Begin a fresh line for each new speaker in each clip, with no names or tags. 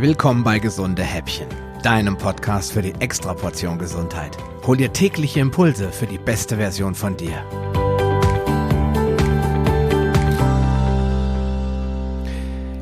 Willkommen bei Gesunde Häppchen, deinem Podcast für die Extraportion Gesundheit. Hol dir tägliche Impulse für die beste Version von dir.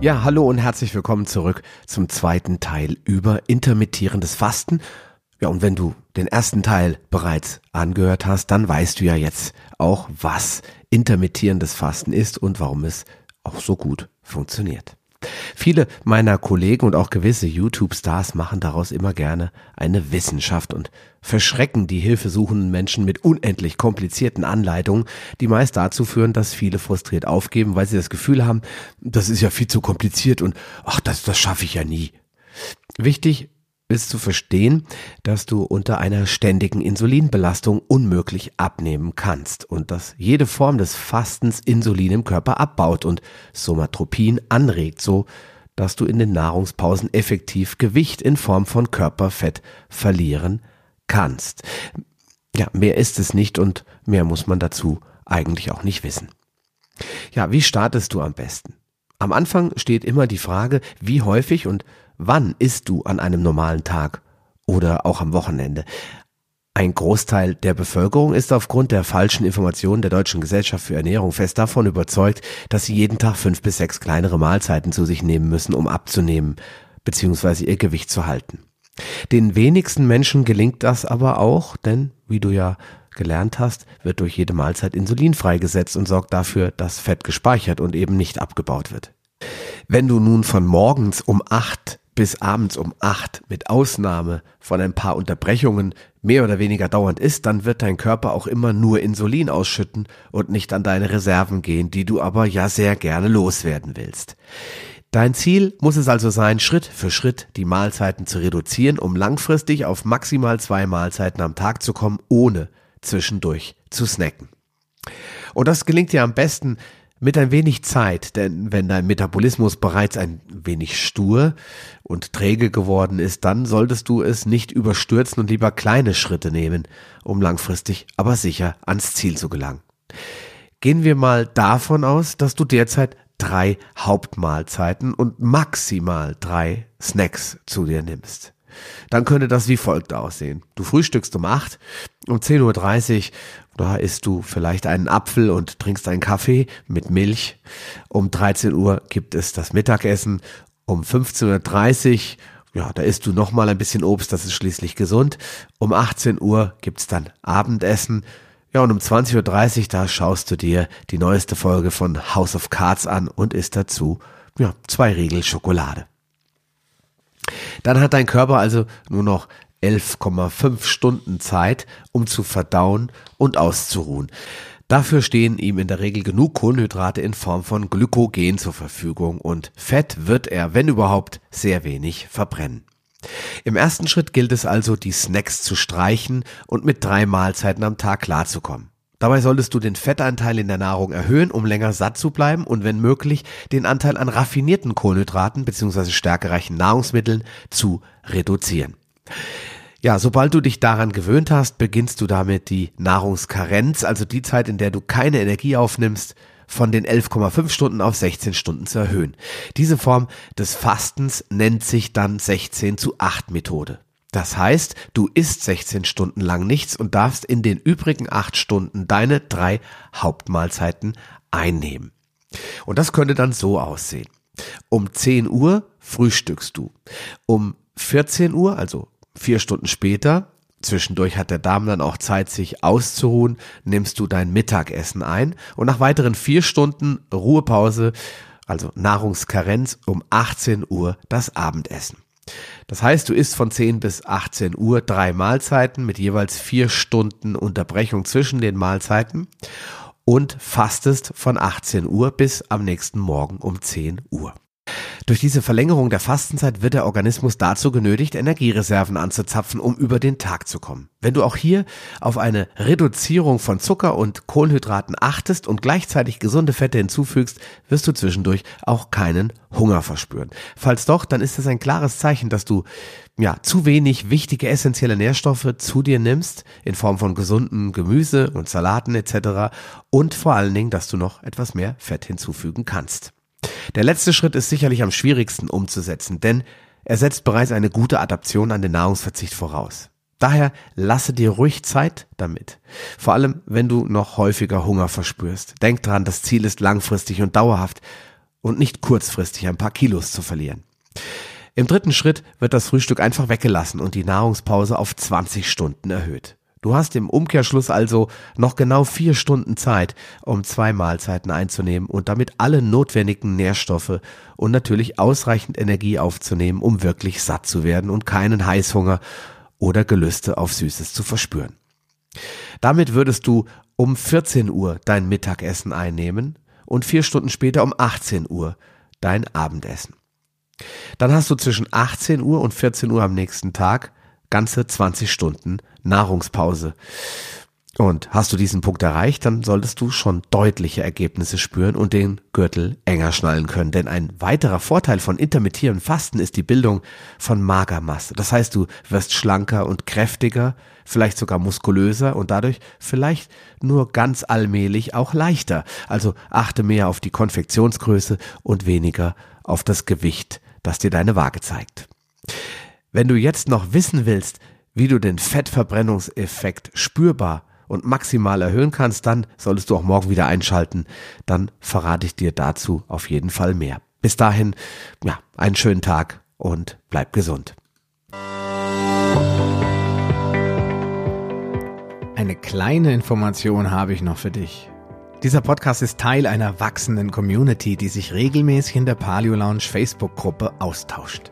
Ja, hallo und herzlich willkommen zurück zum zweiten Teil über intermittierendes Fasten. Ja, und wenn du den ersten Teil bereits angehört hast, dann weißt du ja jetzt auch, was intermittierendes Fasten ist und warum es auch so gut funktioniert. Viele meiner Kollegen und auch gewisse YouTube-Stars machen daraus immer gerne eine Wissenschaft und verschrecken die hilfesuchenden Menschen mit unendlich komplizierten Anleitungen, die meist dazu führen, dass viele frustriert aufgeben, weil sie das Gefühl haben, das ist ja viel zu kompliziert und ach, das, das schaffe ich ja nie. Wichtig ist zu verstehen, dass du unter einer ständigen Insulinbelastung unmöglich abnehmen kannst und dass jede Form des Fastens Insulin im Körper abbaut und Somatropin anregt, so dass du in den Nahrungspausen effektiv Gewicht in Form von Körperfett verlieren kannst. Ja, mehr ist es nicht und mehr muss man dazu eigentlich auch nicht wissen. Ja, wie startest du am besten? Am Anfang steht immer die Frage, wie häufig und Wann isst du an einem normalen Tag oder auch am Wochenende? Ein Großteil der Bevölkerung ist aufgrund der falschen Informationen der Deutschen Gesellschaft für Ernährung fest davon überzeugt, dass sie jeden Tag fünf bis sechs kleinere Mahlzeiten zu sich nehmen müssen, um abzunehmen bzw. ihr Gewicht zu halten. Den wenigsten Menschen gelingt das aber auch, denn, wie du ja gelernt hast, wird durch jede Mahlzeit Insulin freigesetzt und sorgt dafür, dass Fett gespeichert und eben nicht abgebaut wird. Wenn du nun von morgens um acht bis abends um acht mit Ausnahme von ein paar Unterbrechungen mehr oder weniger dauernd ist, dann wird dein Körper auch immer nur Insulin ausschütten und nicht an deine Reserven gehen, die du aber ja sehr gerne loswerden willst. Dein Ziel muss es also sein, Schritt für Schritt die Mahlzeiten zu reduzieren, um langfristig auf maximal zwei Mahlzeiten am Tag zu kommen, ohne zwischendurch zu snacken. Und das gelingt dir am besten, mit ein wenig Zeit, denn wenn dein Metabolismus bereits ein wenig stur und träge geworden ist, dann solltest du es nicht überstürzen und lieber kleine Schritte nehmen, um langfristig aber sicher ans Ziel zu gelangen. Gehen wir mal davon aus, dass du derzeit drei Hauptmahlzeiten und maximal drei Snacks zu dir nimmst dann könnte das wie folgt aussehen. Du frühstückst um 8, um 10.30 Uhr, da isst du vielleicht einen Apfel und trinkst einen Kaffee mit Milch. Um 13 Uhr gibt es das Mittagessen. Um 15.30 Uhr ja, da isst du nochmal ein bisschen Obst, das ist schließlich gesund. Um 18 Uhr gibt's dann Abendessen. Ja, und um 20.30 Uhr, da schaust du dir die neueste Folge von House of Cards an und isst dazu, ja, zwei Riegel Schokolade. Dann hat dein Körper also nur noch 11,5 Stunden Zeit, um zu verdauen und auszuruhen. Dafür stehen ihm in der Regel genug Kohlenhydrate in Form von Glykogen zur Verfügung und Fett wird er, wenn überhaupt, sehr wenig verbrennen. Im ersten Schritt gilt es also, die Snacks zu streichen und mit drei Mahlzeiten am Tag klarzukommen. Dabei solltest du den Fettanteil in der Nahrung erhöhen, um länger satt zu bleiben und wenn möglich den Anteil an raffinierten Kohlenhydraten bzw. stärkereichen Nahrungsmitteln zu reduzieren. Ja, sobald du dich daran gewöhnt hast, beginnst du damit die Nahrungskarenz, also die Zeit, in der du keine Energie aufnimmst, von den 11,5 Stunden auf 16 Stunden zu erhöhen. Diese Form des Fastens nennt sich dann 16 zu 8 Methode. Das heißt, du isst 16 Stunden lang nichts und darfst in den übrigen 8 Stunden deine drei Hauptmahlzeiten einnehmen. Und das könnte dann so aussehen. Um 10 Uhr frühstückst du. Um 14 Uhr, also vier Stunden später, zwischendurch hat der Darm dann auch Zeit, sich auszuruhen, nimmst du dein Mittagessen ein und nach weiteren vier Stunden Ruhepause, also Nahrungskarenz, um 18 Uhr das Abendessen. Das heißt, du isst von 10 bis 18 Uhr drei Mahlzeiten mit jeweils vier Stunden Unterbrechung zwischen den Mahlzeiten und fastest von 18 Uhr bis am nächsten Morgen um 10 Uhr. Durch diese Verlängerung der Fastenzeit wird der Organismus dazu genötigt, Energiereserven anzuzapfen, um über den Tag zu kommen. Wenn du auch hier auf eine Reduzierung von Zucker und Kohlenhydraten achtest und gleichzeitig gesunde Fette hinzufügst, wirst du zwischendurch auch keinen Hunger verspüren. Falls doch, dann ist es ein klares Zeichen, dass du ja, zu wenig wichtige essentielle Nährstoffe zu dir nimmst, in Form von gesunden Gemüse und Salaten etc. und vor allen Dingen, dass du noch etwas mehr Fett hinzufügen kannst. Der letzte Schritt ist sicherlich am schwierigsten umzusetzen, denn er setzt bereits eine gute Adaption an den Nahrungsverzicht voraus. Daher lasse dir ruhig Zeit damit. Vor allem, wenn du noch häufiger Hunger verspürst. Denk dran, das Ziel ist langfristig und dauerhaft und nicht kurzfristig ein paar Kilos zu verlieren. Im dritten Schritt wird das Frühstück einfach weggelassen und die Nahrungspause auf 20 Stunden erhöht. Du hast im Umkehrschluss also noch genau vier Stunden Zeit, um zwei Mahlzeiten einzunehmen und damit alle notwendigen Nährstoffe und natürlich ausreichend Energie aufzunehmen, um wirklich satt zu werden und keinen Heißhunger oder Gelüste auf Süßes zu verspüren. Damit würdest du um 14 Uhr dein Mittagessen einnehmen und vier Stunden später um 18 Uhr dein Abendessen. Dann hast du zwischen 18 Uhr und 14 Uhr am nächsten Tag ganze 20 Stunden Nahrungspause. Und hast du diesen Punkt erreicht, dann solltest du schon deutliche Ergebnisse spüren und den Gürtel enger schnallen können. Denn ein weiterer Vorteil von intermittierendem Fasten ist die Bildung von Magermasse. Das heißt, du wirst schlanker und kräftiger, vielleicht sogar muskulöser und dadurch vielleicht nur ganz allmählich auch leichter. Also achte mehr auf die Konfektionsgröße und weniger auf das Gewicht, das dir deine Waage zeigt. Wenn du jetzt noch wissen willst, wie du den Fettverbrennungseffekt spürbar und maximal erhöhen kannst, dann solltest du auch morgen wieder einschalten. Dann verrate ich dir dazu auf jeden Fall mehr. Bis dahin, ja, einen schönen Tag und bleib gesund.
Eine kleine Information habe ich noch für dich. Dieser Podcast ist Teil einer wachsenden Community, die sich regelmäßig in der Paleo Lounge Facebook-Gruppe austauscht.